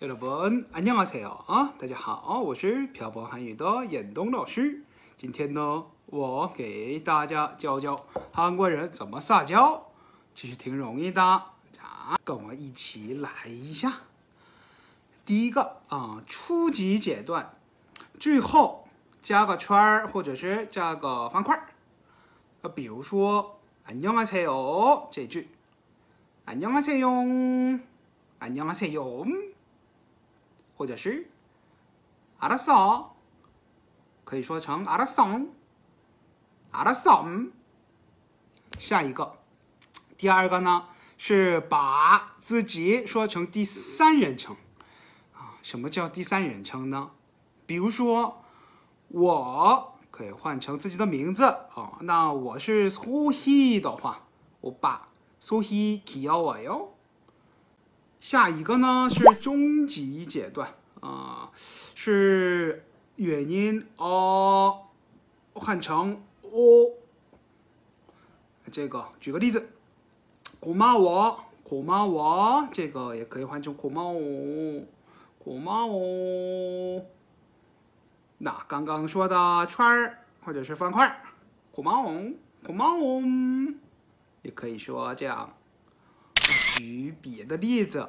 여러분안녕하세요啊，大家好，我是漂泊韩语的严东老师。今天呢，我给大家教教韩国人怎么撒娇，其实挺容易的。啊，跟我一起来一下。第一个啊，初级阶段，最后加个圈儿或者是加个方块儿。啊，比如说안녕하세요这句，안녕하세요，안녕하세요， 或者是阿拉索可以说成阿拉桑阿拉桑下一个第二个呢是把自己说成第三人称啊什么叫第三人称呢？比如说我可以换成自己的名字啊那我是苏西的话我把苏西 kiyomo 下一个呢是中级阶段啊，是元音哦换成哦。这个举个例子，고마워고마워这个也可以换成고마워고마워。那刚刚说的圈儿或者是方块，고마워고마워也可以说这样。举别的例子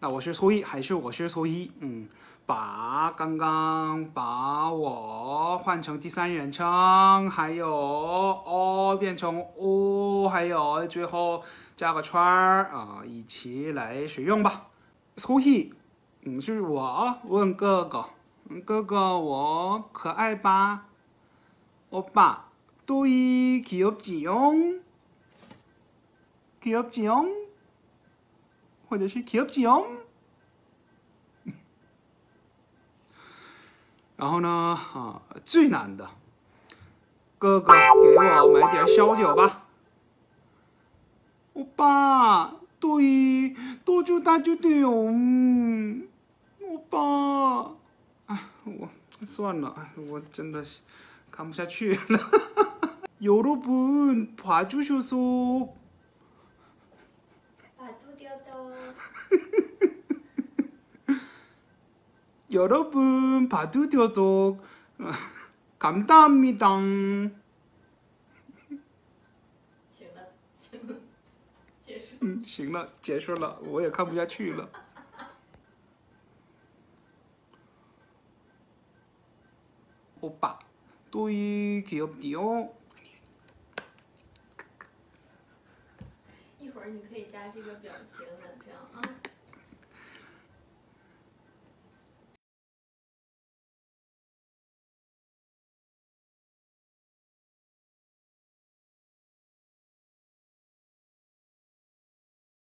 那我是소희还是我是소희嗯，把刚刚把我换成第三人称，还有哦变成哦，还有最后加个圈儿啊，一起来使用吧。소희嗯，是我问哥哥，嗯，哥哥我可爱吧？오빠또이귀엽지용귀엽지용 或者是귀엽지용。然后呢，啊，最难的，哥哥给我买点小酒吧。오빠또이또주다주돼요欧巴，哎，我算了，我真的是看不下去了。여러분봐주셔서把猪丢丢。 여러분 봐주셔서 감사합니다。 行了，行了，结束。嗯，行了，结束了，我也看不下去了。欧巴，对귀엽디요。 会儿你可以加这个表情的，这样啊。